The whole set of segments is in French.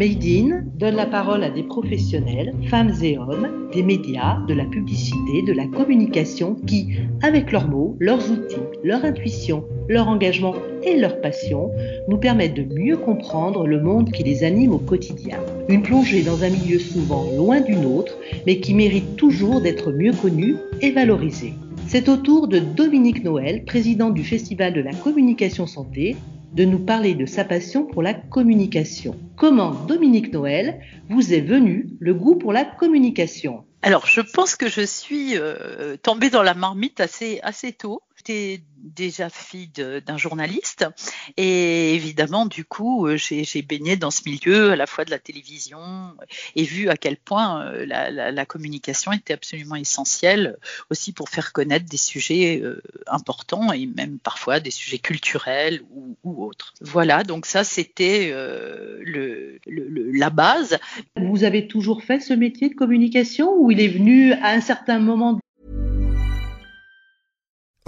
Made in donne la parole à des professionnels, femmes et hommes, des médias, de la publicité, de la communication qui, avec leurs mots, leurs outils, leur intuition, leur engagement et leur passion, nous permettent de mieux comprendre le monde qui les anime au quotidien. Une plongée dans un milieu souvent loin du nôtre, mais qui mérite toujours d'être mieux connu et valorisé. C'est au tour de Dominique Noël, président du Festival de la communication santé, de nous parler de sa passion pour la communication. Comment, Dominique Noël, vous est venu le goût pour la communication? Alors, je pense que je suis euh, tombée dans la marmite assez, assez tôt. J'étais déjà fille d'un journaliste et évidemment du coup euh, j'ai baigné dans ce milieu à la fois de la télévision et vu à quel point euh, la, communication était absolument essentielle aussi pour faire connaître des sujets euh, importants et même parfois des sujets culturels ou, autres. Voilà, donc ça c'était la base. Vous avez toujours fait ce métier de communication ou il est venu à un certain moment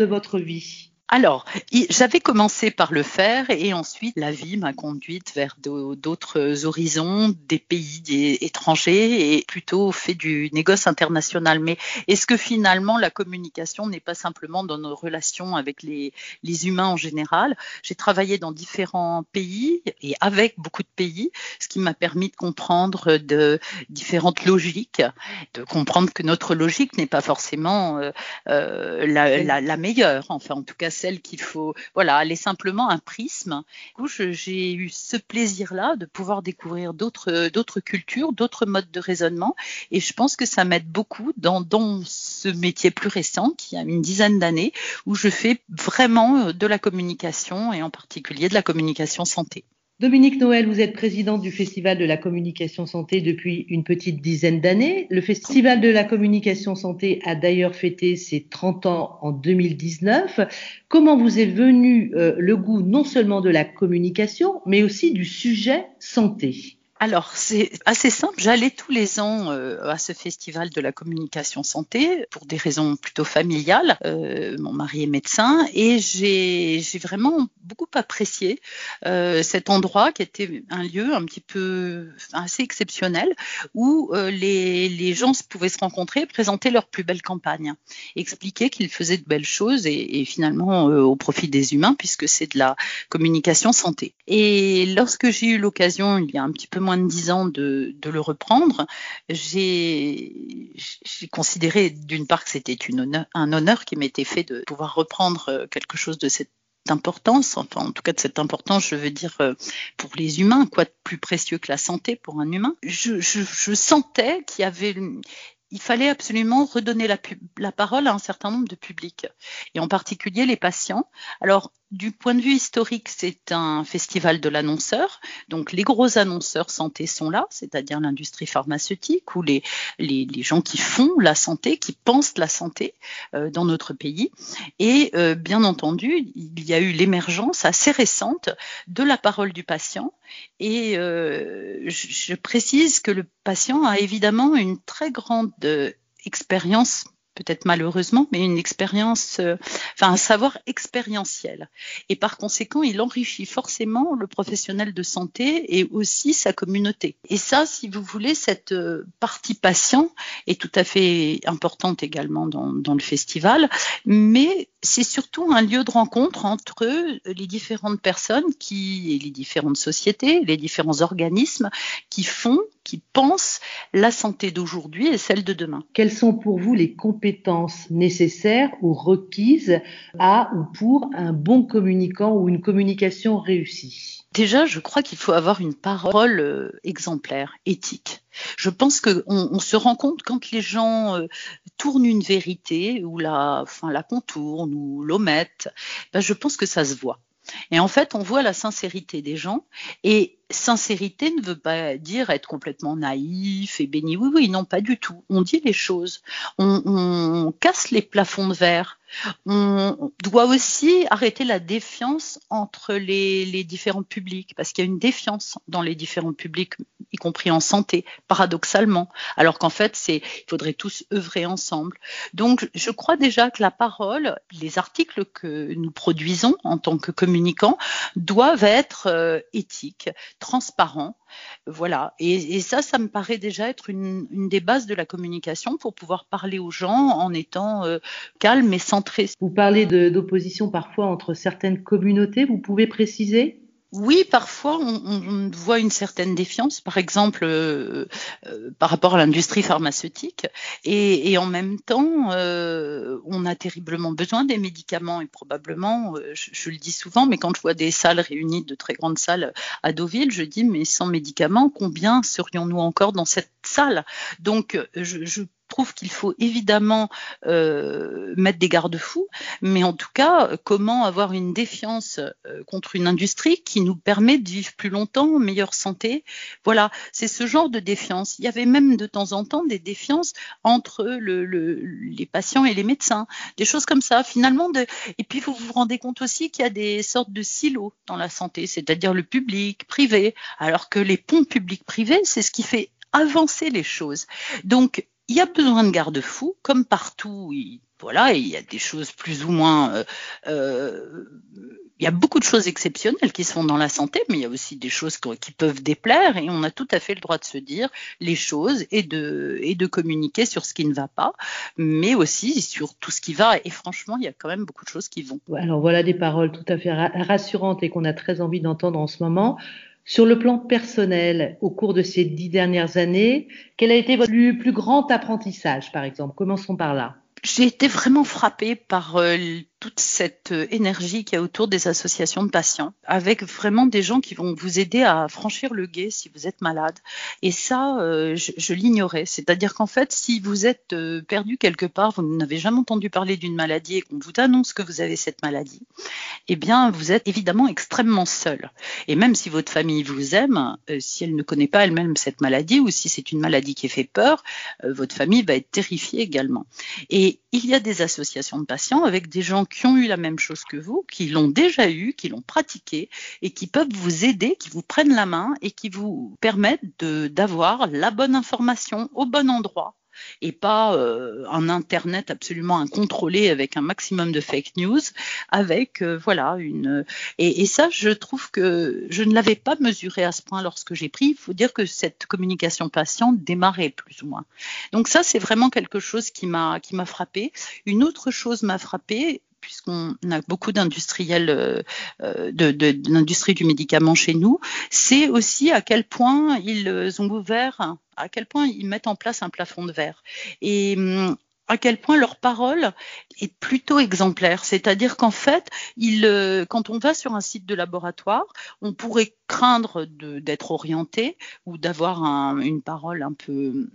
De votre vie alors, j'avais commencé par le faire et ensuite la vie m'a conduite vers d'autres horizons, des pays étrangers et plutôt fait du négoce international. Mais est-ce que finalement la communication n'est pas simplement dans nos relations avec les, humains en général? J'ai travaillé dans différents pays et avec beaucoup de pays, ce qui m'a permis de comprendre de différentes logiques, de comprendre que notre logique n'est pas forcément euh, euh, la, la meilleure. Enfin, en tout cas, celle qu'il faut. Voilà, elle est simplement un prisme. J'ai eu ce plaisir-là de pouvoir découvrir d'autres cultures, d'autres modes de raisonnement, et je pense que ça m'aide beaucoup dans, dans ce métier plus récent, qui a une dizaine d'années, où je fais vraiment de la communication et en particulier de la communication santé. Dominique Noël, vous êtes président du Festival de la communication santé depuis une petite dizaine d'années. Le Festival de la communication santé a d'ailleurs fêté ses 30 ans en 2019. Comment vous est venu euh, le goût non seulement de la communication, mais aussi du sujet santé? Alors, c'est assez simple. J'allais tous les ans euh, à ce festival de la communication santé pour des raisons plutôt familiales. Euh, mon mari est médecin et j'ai vraiment beaucoup apprécié euh, cet endroit qui était un lieu un petit peu assez exceptionnel où les, gens pouvaient se rencontrer, présenter leurs plus belles campagnes, expliquer qu'ils faisaient de belles choses et, et finalement au profit des humains puisque c'est de la communication santé. Et lorsque j'ai eu l'occasion, il y a un petit peu moins de dix ans de, le reprendre, j'ai considéré d'une part que c'était un honneur qui m'était fait de pouvoir reprendre euh, quelque chose de cette importance, enfin en tout cas de cette importance, je veux dire euh, pour les humains, quoi de plus précieux que la santé pour un humain. Je, sentais qu'il fallait absolument redonner la, la, parole à un certain nombre de publics, et en particulier les patients. Alors, du point de vue historique, c'est un festival de l'annonceur. Donc, les gros annonceurs santé sont là, c'est-à-dire l'industrie pharmaceutique ou les, les, les, gens qui font la santé, qui pensent la santé euh, dans notre pays. Et euh, bien entendu, il y a eu l'émergence assez récente de la parole du patient. Et euh, je, je précise que le patient a évidemment une très grande expérience peut-être malheureusement, mais une expérience, euh, enfin un savoir expérientiel. Et par conséquent, il enrichit forcément le professionnel de santé et aussi sa communauté. Et ça, si vous voulez, cette euh, partie patient est tout à fait importante également dans, le festival, mais c'est surtout un lieu de rencontre entre les différentes personnes qui, et les différentes sociétés, les différents organismes qui font, qui pensent la santé d'aujourd'hui et celle de demain. Quelles sont pour vous les compétences nécessaires ou requises à ou pour un bon communicant ou une communication réussie? Déjà, je crois qu'il faut avoir une parole euh, exemplaire, éthique. Je pense qu'on on se rend compte quand les gens euh, tournent une vérité ou la, enfin, la contournent ou l'omettent, ben je pense que ça se voit. Et en fait, on voit la sincérité des gens. Et sincérité ne veut pas dire être complètement naïf et béni. Oui, oui, non, pas du tout. On dit les choses. On, casse les plafonds de verre. On doit aussi arrêter la défiance entre les, les différents publics, parce qu'il y a une défiance dans les différents publics, y compris en santé, paradoxalement, alors qu'en fait, il faudrait tous œuvrer ensemble. Donc, je crois déjà que la parole, les articles que nous produisons en tant que communicants, doivent être euh, éthiques, transparent. Voilà. Et, ça, ça me paraît déjà être une, une, des bases de la communication pour pouvoir parler aux gens en étant euh, calme et centré. Vous parlez d'opposition parfois entre certaines communautés. Vous pouvez préciser? Oui, parfois on, on, voit une certaine défiance, par exemple euh, euh, par rapport à l'industrie pharmaceutique, et, et, en même temps, euh, on a terriblement besoin des médicaments. Et probablement, euh, je, je, le dis souvent, mais quand je vois des salles réunies, de très grandes salles à Deauville, je dis mais sans médicaments, combien serions-nous encore dans cette salle? Donc, je, je trouve qu'il faut évidemment euh, mettre des garde-fous, mais en tout cas, comment avoir une défiance euh, contre une industrie qui nous permet de vivre plus longtemps, en meilleure santé Voilà, c'est ce genre de défiance. Il y avait même de temps en temps des défiances entre le, le, les patients et les médecins, des choses comme ça. Finalement, et puis vous vous rendez compte aussi qu'il y a des sortes de silos dans la santé, c'est-à-dire le public, privé, alors que les ponts publics-privés, c'est ce qui fait avancer les choses. Donc, il y a besoin de garde-fous, comme partout. Il, voilà, il y a des choses plus ou moins. Euh, euh, il y a beaucoup de choses exceptionnelles qui se font dans la santé, mais il y a aussi des choses qui peuvent déplaire et on a tout à fait le droit de se dire les choses et de, et de communiquer sur ce qui ne va pas, mais aussi sur tout ce qui va. Et franchement, il y a quand même beaucoup de choses qui vont. Alors voilà des paroles tout à fait rassurantes et qu'on a très envie d'entendre en ce moment. Sur le plan personnel, au cours de ces dix dernières années, quel a été votre plus, grand apprentissage, par exemple? Commençons par là. J'ai été vraiment frappée par euh, toute cette euh, énergie qu'il y a autour des associations de patients, avec vraiment des gens qui vont vous aider à franchir le guet si vous êtes malade. Et ça, euh, je, l'ignorais. C'est-à-dire qu'en fait, si vous êtes euh, perdu quelque part, vous n'avez jamais entendu parler d'une maladie et qu'on vous annonce que vous avez cette maladie, eh bien, vous êtes évidemment extrêmement seul. Et même si votre famille vous aime, si elle ne connaît pas elle-même cette maladie ou si c'est une maladie qui fait peur, votre famille va être terrifiée également. Et il y a des associations de patients avec des gens qui ont eu la même chose que vous, qui l'ont déjà eu, qui l'ont pratiqué et qui peuvent vous aider, qui vous prennent la main et qui vous permettent d'avoir la bonne information au bon endroit et pas euh, un internet absolument incontrôlé avec un maximum de fake news avec euh, voilà une et, ça je trouve que je ne l'avais pas mesuré à ce point lorsque j'ai pris. Il faut dire que cette communication patiente démarrait plus ou moins. Donc ça c'est vraiment quelque chose qui m'a qui m'a frappé. Une autre chose m'a frappé puisqu'on a beaucoup d'industriels euh, de, de, l'industrie du médicament chez nous, c'est aussi à quel point ils ont ouvert, à quel point ils mettent en place un plafond de verre. Et hum, à quel point leur parole est plutôt exemplaire. C'est-à-dire qu'en fait, euh, quand on va sur un site de laboratoire, on pourrait craindre d'être orienté ou d'avoir un, une parole un peu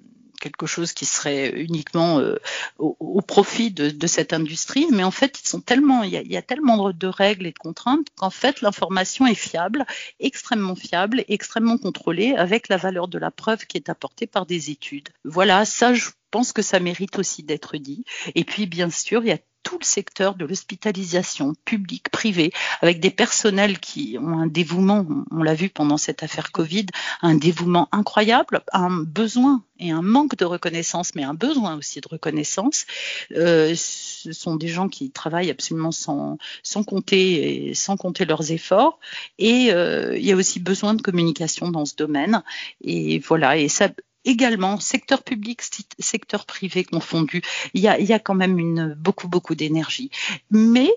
quelque chose qui serait uniquement euh, au, profit de, cette industrie, mais en fait, ils sont tellement, il y a tellement de règles et de contraintes qu'en fait, l'information est fiable, extrêmement fiable, extrêmement contrôlée, avec la valeur de la preuve qui est apportée par des études. Voilà, ça, je pense que ça mérite aussi d'être dit. Et puis, bien sûr, il y a tout le secteur de l'hospitalisation publique, privée, avec des personnels qui ont un dévouement, on l'a vu pendant cette affaire Covid, un dévouement incroyable, un besoin et un manque de reconnaissance, mais un besoin aussi de reconnaissance. Euh, ce sont des gens qui travaillent absolument sans, sans compter sans compter leurs efforts. Et euh, il y a aussi besoin de communication dans ce domaine. Et voilà, et ça, également, secteur public, secteur privé confondu, il y a, y a quand même une, beaucoup, beaucoup d'énergie. Mais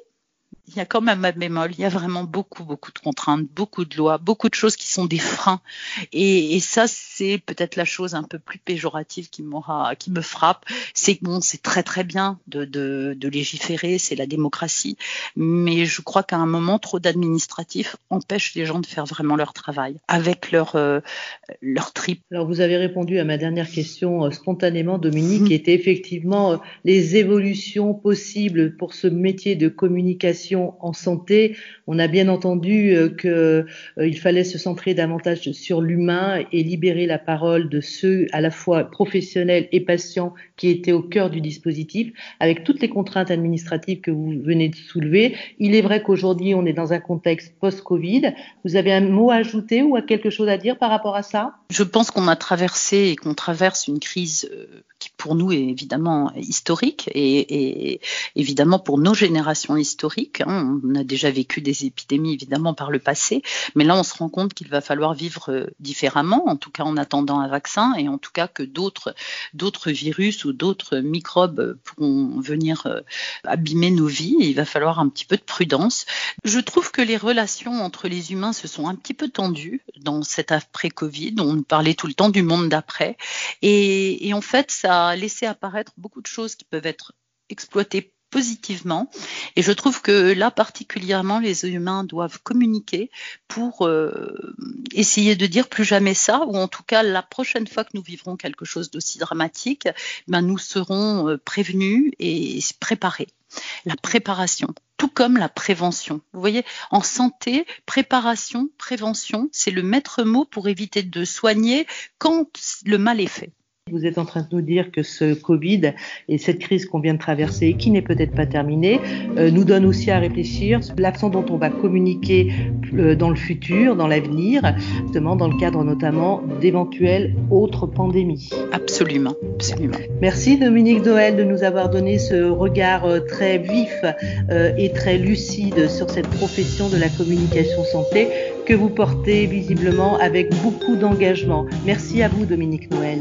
il y a quand même un bémol, il y a vraiment beaucoup, beaucoup de contraintes, beaucoup de lois, beaucoup de choses qui sont des freins. Et, et ça, c'est peut-être la chose un peu plus péjorative qui m'aura, qui me frappe. C'est que bon, c'est très très bien de, de, de légiférer, c'est la démocratie, mais je crois qu'à un moment, trop d'administratifs empêchent les gens de faire vraiment leur travail avec leur euh, leur trip. Alors vous avez répondu à ma dernière question euh, spontanément, Dominique, mmh. qui était effectivement euh, les évolutions possibles pour ce métier de communication en santé, on a bien entendu euh, qu'il fallait se centrer davantage sur l'humain et libérer la parole de ceux à la fois professionnels et patients qui étaient au cœur du dispositif, avec toutes les contraintes administratives que vous venez de soulever. Il est vrai qu'aujourd'hui, on est dans un contexte post-Covid. Vous avez un mot à ajouter ou à quelque chose à dire par rapport à ça? Je pense qu'on a traversé et qu'on traverse une crise euh, qui pour nous est évidemment historique et, évidemment pour nos générations historiques. Hein, on a déjà vécu des épidémies évidemment par le passé, mais là on se rend compte qu'il va falloir vivre euh, différemment, en tout cas en attendant un vaccin et en tout cas que d'autres virus ou d'autres microbes pourront venir euh, abîmer nos vies. il va falloir un petit peu de prudence. Je trouve que les relations entre les humains se sont un petit peu tendues dans cet après-Covid. On parlait tout le temps du monde d'après et en fait ça a laissé apparaître beaucoup de choses qui peuvent être exploitées positivement. Et je trouve que là, particulièrement, les humains doivent communiquer pour euh, essayer de dire plus jamais ça, ou en tout cas, la prochaine fois que nous vivrons quelque chose d'aussi dramatique, ben, nous serons euh, prévenus et préparés. La préparation, tout comme la prévention. Vous voyez, en santé, préparation, prévention, c'est le maître mot pour éviter de soigner quand le mal est fait. Vous êtes en train de nous dire que ce Covid et cette crise qu'on vient de traverser, qui n'est peut-être pas terminée, euh, nous donne aussi à réfléchir sur l'accent dont on va communiquer euh, dans le futur, dans l'avenir, justement dans le cadre notamment d'éventuelles autres pandémies. Absolument, absolument. Merci Dominique Noël de nous avoir donné ce regard euh, très vif et très lucide sur cette profession de la communication santé que vous portez visiblement avec beaucoup d'engagement. Merci à vous Dominique Noël.